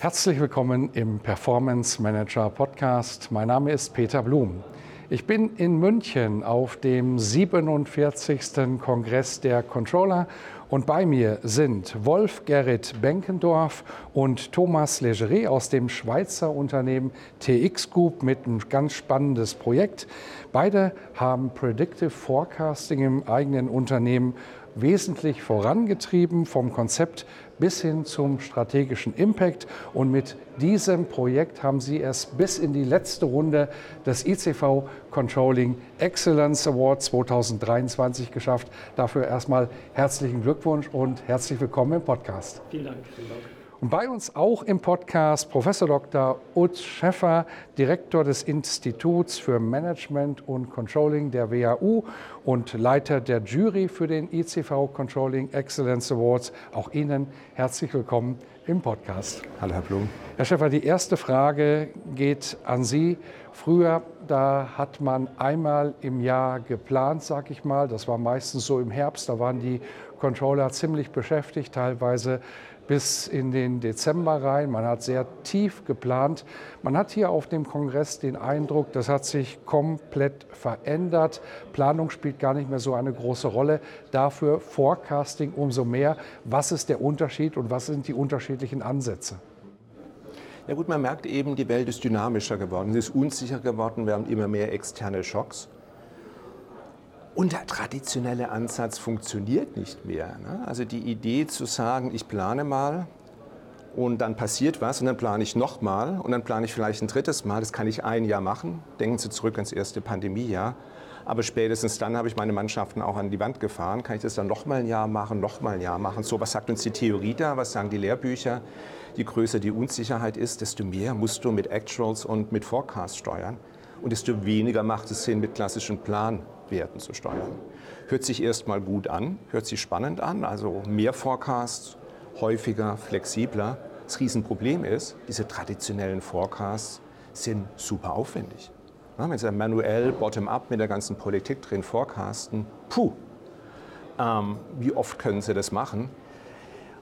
Herzlich willkommen im Performance Manager Podcast. Mein Name ist Peter Blum. Ich bin in München auf dem 47. Kongress der Controller und bei mir sind Wolf Gerrit Benkendorf und Thomas Legeret aus dem Schweizer Unternehmen TX Group mit einem ganz spannendes Projekt. Beide haben Predictive Forecasting im eigenen Unternehmen wesentlich vorangetrieben, vom Konzept bis hin zum strategischen Impact. Und mit diesem Projekt haben Sie es bis in die letzte Runde des ICV Controlling Excellence Award 2023 geschafft. Dafür erstmal herzlichen Glückwunsch und herzlich willkommen im Podcast. Vielen Dank. Vielen Dank. Und bei uns auch im Podcast Professor Dr. Utz Schäffer, Direktor des Instituts für Management und Controlling der WHU und Leiter der Jury für den ICV Controlling Excellence Awards. Auch Ihnen herzlich willkommen im Podcast. Hallo, Herr Blum. Herr Schäffer, die erste Frage geht an Sie. Früher, da hat man einmal im Jahr geplant, sag ich mal. Das war meistens so im Herbst. Da waren die Controller ziemlich beschäftigt, teilweise bis in den Dezember rein. Man hat sehr tief geplant. Man hat hier auf dem Kongress den Eindruck, das hat sich komplett verändert. Planung spielt gar nicht mehr so eine große Rolle. Dafür Forecasting umso mehr. Was ist der Unterschied und was sind die unterschiedlichen Ansätze? Ja gut, man merkt eben, die Welt ist dynamischer geworden, sie ist unsicher geworden, wir haben immer mehr externe Schocks. Und der traditionelle Ansatz funktioniert nicht mehr. Ne? Also die Idee zu sagen, ich plane mal und dann passiert was und dann plane ich nochmal und dann plane ich vielleicht ein drittes Mal, das kann ich ein Jahr machen. Denken Sie zurück ans erste Pandemiejahr. Aber spätestens dann habe ich meine Mannschaften auch an die Wand gefahren. Kann ich das dann nochmal ein Jahr machen, nochmal ein Jahr machen? So, was sagt uns die Theorie da? Was sagen die Lehrbücher? Je größer die Unsicherheit ist, desto mehr musst du mit Actuals und mit Forecasts steuern. Und desto weniger macht es Sinn, mit klassischen Plan Werten zu steuern. Hört sich erstmal gut an, hört sich spannend an, also mehr Forecasts, häufiger, flexibler. Das Riesenproblem ist, diese traditionellen Forecasts sind super aufwendig. wenn Sie manuell bottom-up mit der ganzen Politik drin forecasten, puh, ähm, wie oft können Sie das machen?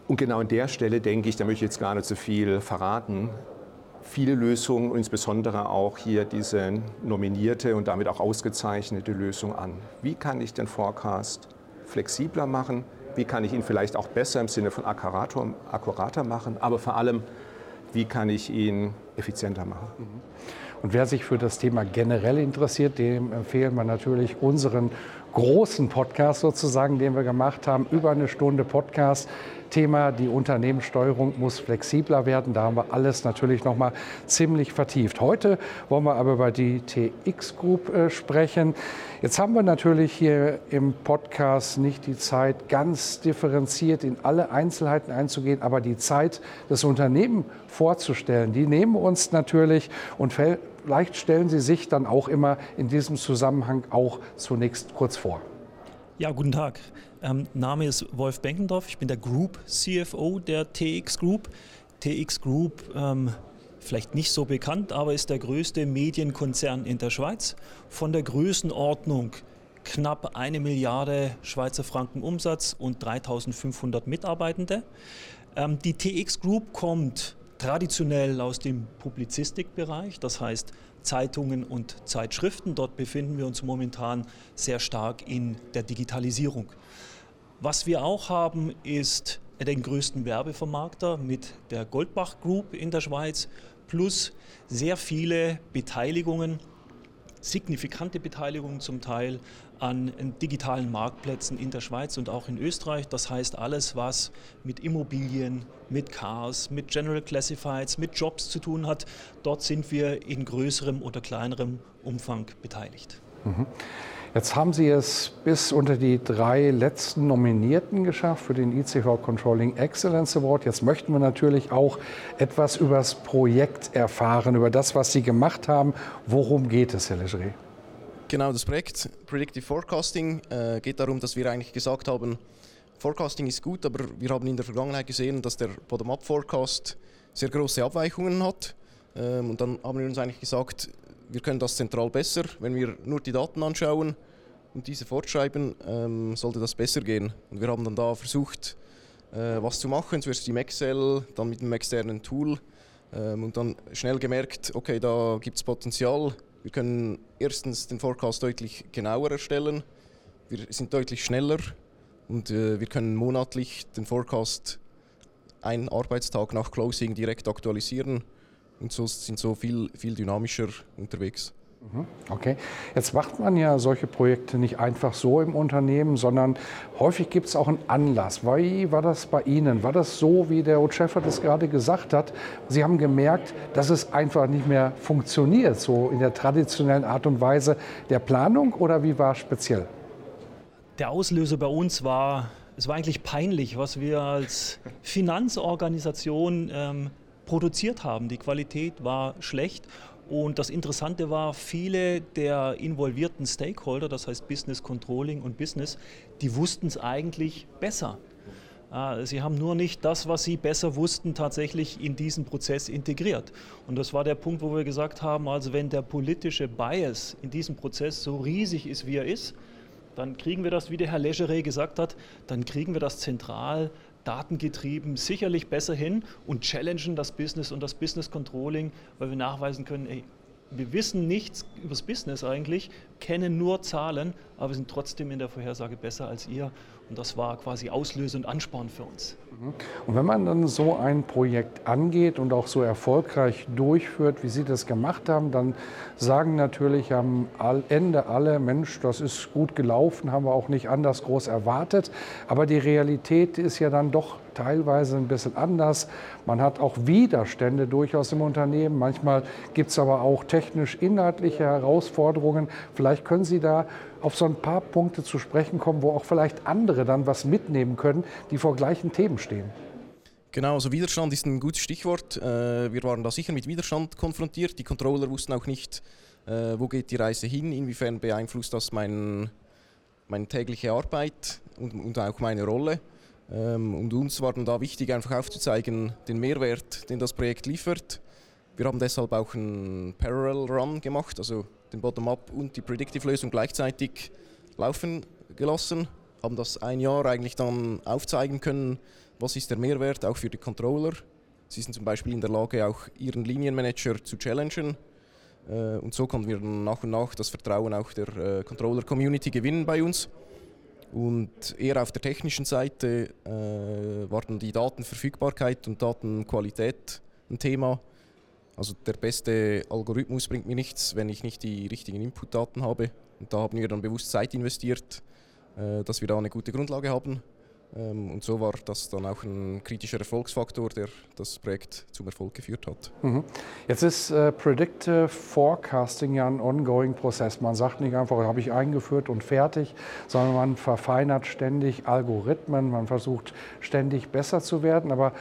Und genau an der Stelle denke ich, da möchte ich jetzt gar nicht so viel verraten, viele Lösungen, insbesondere auch hier diese nominierte und damit auch ausgezeichnete Lösung an. Wie kann ich den Forecast flexibler machen? Wie kann ich ihn vielleicht auch besser im Sinne von akkurater machen? Aber vor allem, wie kann ich ihn effizienter machen? Und wer sich für das Thema generell interessiert, dem empfehlen wir natürlich unseren großen Podcast sozusagen, den wir gemacht haben, über eine Stunde Podcast Thema, die Unternehmenssteuerung muss flexibler werden. Da haben wir alles natürlich noch mal ziemlich vertieft. Heute wollen wir aber über die TX Group äh, sprechen. Jetzt haben wir natürlich hier im Podcast nicht die Zeit, ganz differenziert in alle Einzelheiten einzugehen, aber die Zeit, das Unternehmen vorzustellen, die nehmen wir uns natürlich und vielleicht stellen Sie sich dann auch immer in diesem Zusammenhang auch zunächst kurz vor. Ja, guten Tag. Ähm, Name ist Wolf Benkendorf. Ich bin der Group CFO der TX Group. TX Group, ähm, vielleicht nicht so bekannt, aber ist der größte Medienkonzern in der Schweiz. Von der Größenordnung knapp eine Milliarde Schweizer Franken Umsatz und 3500 Mitarbeitende. Ähm, die TX Group kommt traditionell aus dem Publizistikbereich, das heißt Zeitungen und Zeitschriften. Dort befinden wir uns momentan sehr stark in der Digitalisierung. Was wir auch haben, ist den größten Werbevermarkter mit der Goldbach Group in der Schweiz plus sehr viele Beteiligungen signifikante Beteiligung zum Teil an digitalen Marktplätzen in der Schweiz und auch in Österreich. Das heißt, alles, was mit Immobilien, mit Cars, mit General Classifieds, mit Jobs zu tun hat, dort sind wir in größerem oder kleinerem Umfang beteiligt. Mhm. Jetzt haben Sie es bis unter die drei letzten Nominierten geschafft für den ICV Controlling Excellence Award. Jetzt möchten wir natürlich auch etwas über das Projekt erfahren, über das, was Sie gemacht haben. Worum geht es, Herr Legerie? Genau, das Projekt Predictive Forecasting äh, geht darum, dass wir eigentlich gesagt haben, Forecasting ist gut, aber wir haben in der Vergangenheit gesehen, dass der Bottom-up-Forecast sehr große Abweichungen hat. Ähm, und dann haben wir uns eigentlich gesagt, wir können das zentral besser. Wenn wir nur die Daten anschauen und diese fortschreiben, ähm, sollte das besser gehen. Und wir haben dann da versucht, äh, was zu machen. Zuerst im Excel, dann mit einem externen Tool ähm, und dann schnell gemerkt, okay, da gibt es Potenzial. Wir können erstens den Forecast deutlich genauer erstellen. Wir sind deutlich schneller und äh, wir können monatlich den Forecast einen Arbeitstag nach Closing direkt aktualisieren und so sind so viel, viel dynamischer unterwegs. Mhm. Okay, jetzt macht man ja solche Projekte nicht einfach so im Unternehmen, sondern häufig gibt es auch einen Anlass. Wie war das bei Ihnen? War das so, wie der Schäfer das gerade gesagt hat? Sie haben gemerkt, dass es einfach nicht mehr funktioniert, so in der traditionellen Art und Weise der Planung oder wie war es speziell? Der Auslöser bei uns war, es war eigentlich peinlich, was wir als Finanzorganisation ähm, produziert haben. Die Qualität war schlecht und das Interessante war, viele der involvierten Stakeholder, das heißt Business Controlling und Business, die wussten es eigentlich besser. Ah, sie haben nur nicht das, was sie besser wussten, tatsächlich in diesen Prozess integriert. Und das war der Punkt, wo wir gesagt haben, also wenn der politische Bias in diesem Prozess so riesig ist, wie er ist, dann kriegen wir das, wie der Herr Legeret gesagt hat, dann kriegen wir das zentral datengetrieben sicherlich besser hin und challengen das Business und das Business Controlling, weil wir nachweisen können, ey, wir wissen nichts über das Business eigentlich, kennen nur Zahlen, aber wir sind trotzdem in der Vorhersage besser als ihr. Und das war quasi Auslöser und Ansporn für uns. Mhm. Und wenn man dann so ein Projekt angeht und auch so erfolgreich durchführt, wie Sie das gemacht haben, dann sagen natürlich am Ende alle, Mensch, das ist gut gelaufen, haben wir auch nicht anders groß erwartet. Aber die Realität ist ja dann doch teilweise ein bisschen anders. Man hat auch Widerstände durchaus im Unternehmen. Manchmal gibt es aber auch technisch-inhaltliche Herausforderungen. Vielleicht können Sie da auf so ein paar Punkte zu sprechen kommen, wo auch vielleicht andere dann was mitnehmen können, die vor gleichen Themen stehen. Genau, also Widerstand ist ein gutes Stichwort. Äh, wir waren da sicher mit Widerstand konfrontiert. Die Controller wussten auch nicht, äh, wo geht die Reise hin, inwiefern beeinflusst das mein, meine tägliche Arbeit und, und auch meine Rolle. Ähm, und uns war dann da wichtig, einfach aufzuzeigen, den Mehrwert, den das Projekt liefert. Wir haben deshalb auch einen Parallel Run gemacht, also den Bottom-up und die Predictive-Lösung gleichzeitig laufen gelassen. Haben das ein Jahr eigentlich dann aufzeigen können, was ist der Mehrwert auch für die Controller. Sie sind zum Beispiel in der Lage, auch ihren Linienmanager zu challengen. Äh, und so konnten wir nach und nach das Vertrauen auch der äh, Controller-Community gewinnen bei uns. Und eher auf der technischen Seite äh, war dann die Datenverfügbarkeit und Datenqualität ein Thema. Also der beste Algorithmus bringt mir nichts, wenn ich nicht die richtigen Inputdaten habe. Und da haben wir dann bewusst Zeit investiert, äh, dass wir da eine gute Grundlage haben. Ähm, und so war das dann auch ein kritischer Erfolgsfaktor, der das Projekt zum Erfolg geführt hat. Mhm. Jetzt ist äh, Predictive Forecasting ja ein ongoing Prozess. Man sagt nicht einfach, habe ich eingeführt und fertig, sondern man verfeinert ständig Algorithmen, man versucht ständig besser zu werden. Aber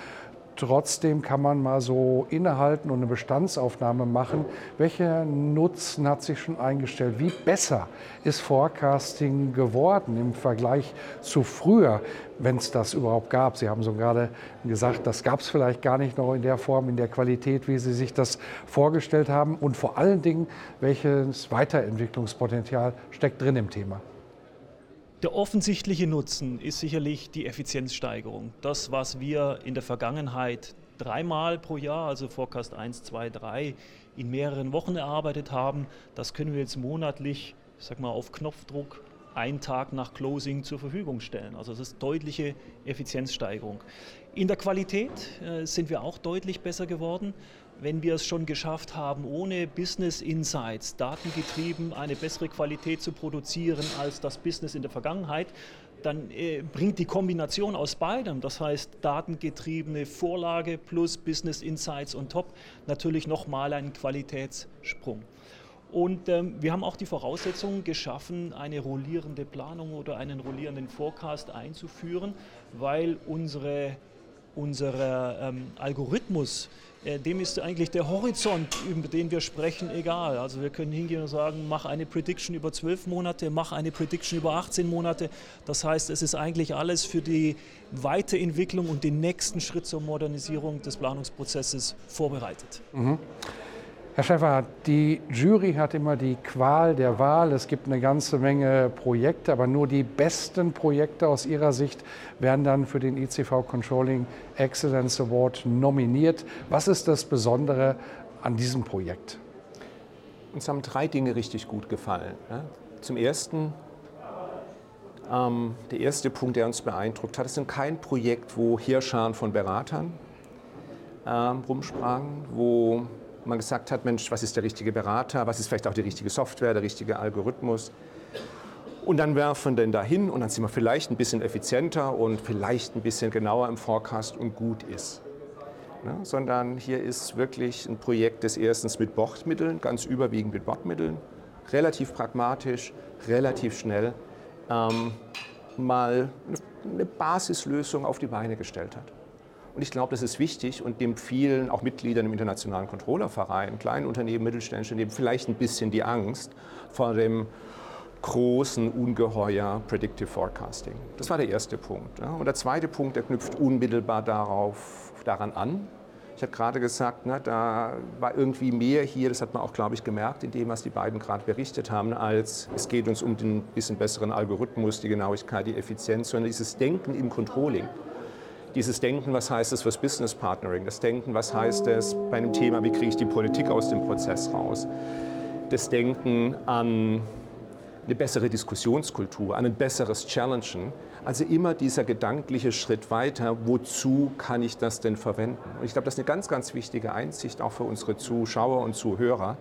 Trotzdem kann man mal so innehalten und eine Bestandsaufnahme machen. Welcher Nutzen hat sich schon eingestellt? Wie besser ist Forecasting geworden im Vergleich zu früher, wenn es das überhaupt gab? Sie haben so gerade gesagt, das gab es vielleicht gar nicht noch in der Form, in der Qualität, wie Sie sich das vorgestellt haben. Und vor allen Dingen, welches Weiterentwicklungspotenzial steckt drin im Thema? Der offensichtliche Nutzen ist sicherlich die Effizienzsteigerung. Das, was wir in der Vergangenheit dreimal pro Jahr, also Forecast 1, 2, 3, in mehreren Wochen erarbeitet haben, das können wir jetzt monatlich, ich sag mal, auf Knopfdruck einen Tag nach Closing zur Verfügung stellen. Also das ist deutliche Effizienzsteigerung. In der Qualität äh, sind wir auch deutlich besser geworden. Wenn wir es schon geschafft haben, ohne Business Insights, datengetrieben, eine bessere Qualität zu produzieren als das Business in der Vergangenheit, dann äh, bringt die Kombination aus beidem, das heißt datengetriebene Vorlage plus Business Insights on top, natürlich nochmal einen Qualitätssprung. Und ähm, wir haben auch die Voraussetzungen geschaffen, eine rollierende Planung oder einen rollierenden Forecast einzuführen, weil unsere, unser ähm, Algorithmus dem ist eigentlich der Horizont, über den wir sprechen, egal. Also wir können hingehen und sagen, mach eine Prediction über zwölf Monate, mach eine Prediction über 18 Monate. Das heißt, es ist eigentlich alles für die Weiterentwicklung und den nächsten Schritt zur Modernisierung des Planungsprozesses vorbereitet. Mhm. Herr Schäfer, die Jury hat immer die Qual der Wahl. Es gibt eine ganze Menge Projekte, aber nur die besten Projekte aus Ihrer Sicht werden dann für den ICV Controlling Excellence Award nominiert. Was ist das Besondere an diesem Projekt? Uns haben drei Dinge richtig gut gefallen. Zum Ersten, ähm, der erste Punkt, der uns beeindruckt hat, es ist kein Projekt, wo Hirscharen von Beratern ähm, rumsprangen, wo man gesagt hat, Mensch, was ist der richtige Berater, was ist vielleicht auch die richtige Software, der richtige Algorithmus. Und dann werfen wir den dahin und dann sind wir vielleicht ein bisschen effizienter und vielleicht ein bisschen genauer im Forecast und gut ist. Ne? Sondern hier ist wirklich ein Projekt des erstens mit Bordmitteln, ganz überwiegend mit Bordmitteln, relativ pragmatisch, relativ schnell ähm, mal eine Basislösung auf die Beine gestellt hat. Und ich glaube, das ist wichtig und dem vielen, auch Mitgliedern im Internationalen Controllerverein, kleinen Unternehmen, mittelständischen Unternehmen, vielleicht ein bisschen die Angst vor dem großen Ungeheuer Predictive Forecasting. Das war der erste Punkt. Und der zweite Punkt, der knüpft unmittelbar darauf, daran an. Ich habe gerade gesagt, ne, da war irgendwie mehr hier, das hat man auch, glaube ich, gemerkt in dem, was die beiden gerade berichtet haben, als es geht uns um den bisschen besseren Algorithmus, die Genauigkeit, die Effizienz, sondern dieses Denken im Controlling dieses Denken, was heißt es fürs Business Partnering, das Denken, was heißt es bei einem Thema, wie kriege ich die Politik aus dem Prozess raus, das Denken an eine bessere Diskussionskultur, an ein besseres Challengen. Also immer dieser gedankliche Schritt weiter, wozu kann ich das denn verwenden? Und ich glaube, das ist eine ganz, ganz wichtige Einsicht auch für unsere Zuschauer und Zuhörer,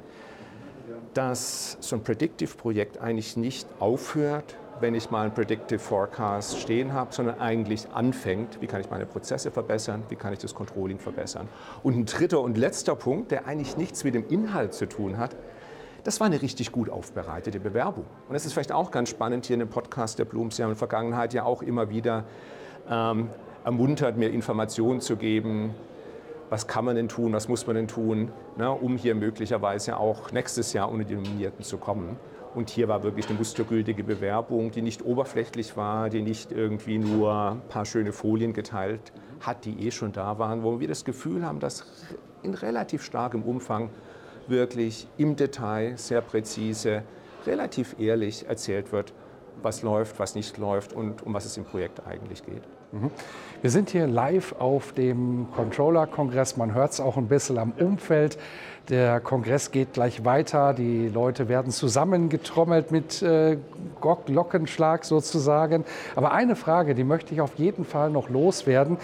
dass so ein Predictive-Projekt eigentlich nicht aufhört, wenn ich mal einen Predictive Forecast stehen habe, sondern eigentlich anfängt, wie kann ich meine Prozesse verbessern, wie kann ich das Controlling verbessern. Und ein dritter und letzter Punkt, der eigentlich nichts mit dem Inhalt zu tun hat, das war eine richtig gut aufbereitete Bewerbung. Und das ist vielleicht auch ganz spannend hier in dem Podcast der Blooms. Sie haben in der Vergangenheit ja auch immer wieder ähm, ermuntert, mir Informationen zu geben, was kann man denn tun, was muss man denn tun, ne, um hier möglicherweise auch nächstes Jahr ohne die Nominierten zu kommen. Und hier war wirklich eine mustergültige Bewerbung, die nicht oberflächlich war, die nicht irgendwie nur ein paar schöne Folien geteilt hat, die eh schon da waren, wo wir das Gefühl haben, dass in relativ starkem Umfang wirklich im Detail, sehr präzise, relativ ehrlich erzählt wird, was läuft, was nicht läuft und um was es im Projekt eigentlich geht. Mhm. Wir sind hier live auf dem Controller-Kongress. Man hört es auch ein bisschen am Umfeld. Der Kongress geht gleich weiter. Die Leute werden zusammengetrommelt mit äh, Glockenschlag sozusagen. Aber eine Frage, die möchte ich auf jeden Fall noch loswerden.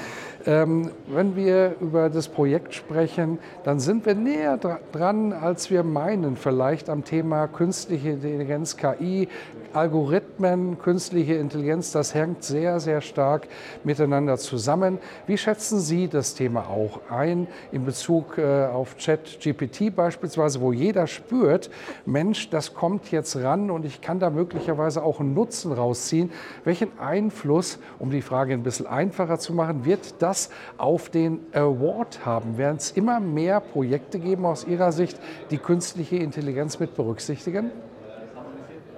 Ähm, wenn wir über das Projekt sprechen, dann sind wir näher dran, als wir meinen, vielleicht am Thema künstliche Intelligenz, KI, Algorithmen, künstliche Intelligenz. Das hängt sehr, sehr stark miteinander zusammen. Wie schätzen Sie das Thema auch ein in Bezug äh, auf ChatGPT beispielsweise, wo jeder spürt, Mensch, das kommt jetzt ran und ich kann da möglicherweise auch einen Nutzen rausziehen. Welchen Einfluss, um die Frage ein bisschen einfacher zu machen, wird das auf den Award haben? Werden es immer mehr Projekte geben aus Ihrer Sicht, die künstliche Intelligenz mit berücksichtigen?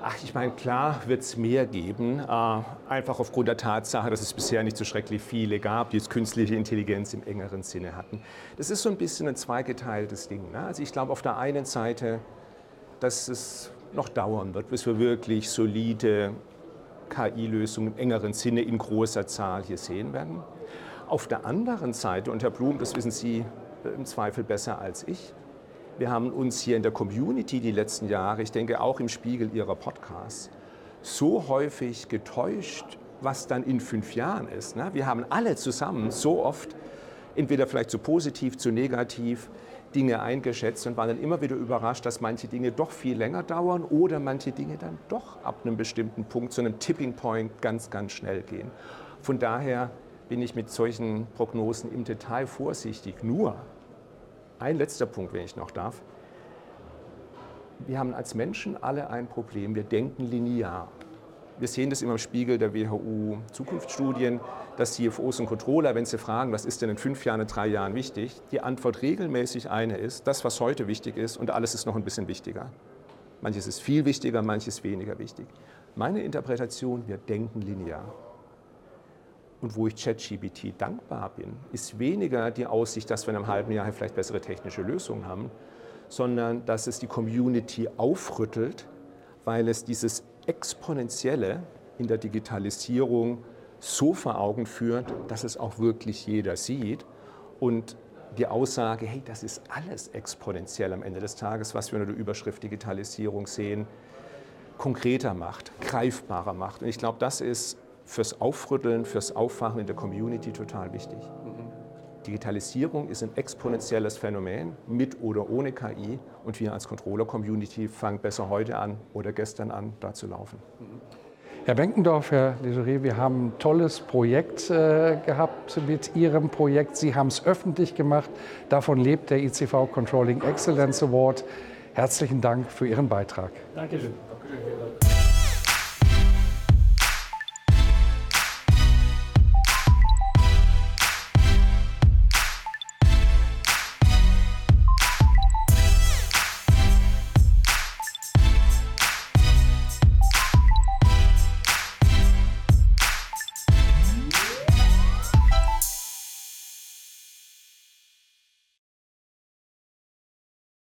Ach, ich meine, klar wird es mehr geben, äh, einfach aufgrund der Tatsache, dass es bisher nicht so schrecklich viele gab, die jetzt künstliche Intelligenz im engeren Sinne hatten. Das ist so ein bisschen ein zweigeteiltes Ding. Ne? Also ich glaube auf der einen Seite, dass es noch dauern wird, bis wir wirklich solide KI-Lösungen im engeren Sinne in großer Zahl hier sehen werden. Auf der anderen Seite, und Herr Blum, das wissen Sie äh, im Zweifel besser als ich, wir haben uns hier in der Community die letzten Jahre, ich denke auch im Spiegel Ihrer Podcasts, so häufig getäuscht, was dann in fünf Jahren ist. Ne? Wir haben alle zusammen so oft, entweder vielleicht zu positiv, zu negativ, Dinge eingeschätzt und waren dann immer wieder überrascht, dass manche Dinge doch viel länger dauern oder manche Dinge dann doch ab einem bestimmten Punkt, zu einem Tipping Point ganz, ganz schnell gehen. Von daher bin ich mit solchen Prognosen im Detail vorsichtig. Nur ein letzter Punkt, wenn ich noch darf. Wir haben als Menschen alle ein Problem. Wir denken linear. Wir sehen das immer im Spiegel der WHU Zukunftsstudien, dass CFOs und Controller, wenn sie fragen, was ist denn in fünf Jahren, in drei Jahren wichtig, die Antwort regelmäßig eine ist, das, was heute wichtig ist und alles ist noch ein bisschen wichtiger. Manches ist viel wichtiger, manches weniger wichtig. Meine Interpretation, wir denken linear. Und wo ich ChatGPT dankbar bin, ist weniger die Aussicht, dass wir in einem halben Jahr vielleicht bessere technische Lösungen haben, sondern dass es die Community aufrüttelt, weil es dieses Exponentielle in der Digitalisierung so vor Augen führt, dass es auch wirklich jeder sieht. Und die Aussage, hey, das ist alles exponentiell am Ende des Tages, was wir unter der Überschrift Digitalisierung sehen, konkreter macht, greifbarer macht. Und ich glaube, das ist fürs Aufrütteln, fürs Aufwachen in der Community total wichtig. Digitalisierung ist ein exponentielles Phänomen, mit oder ohne KI. Und wir als Controller-Community fangen besser heute an oder gestern an, da zu laufen. Herr Benkendorf, Herr Legeré, wir haben ein tolles Projekt äh, gehabt mit Ihrem Projekt. Sie haben es öffentlich gemacht. Davon lebt der ICV Controlling Excellence Award. Herzlichen Dank für Ihren Beitrag. Dankeschön. Dankeschön.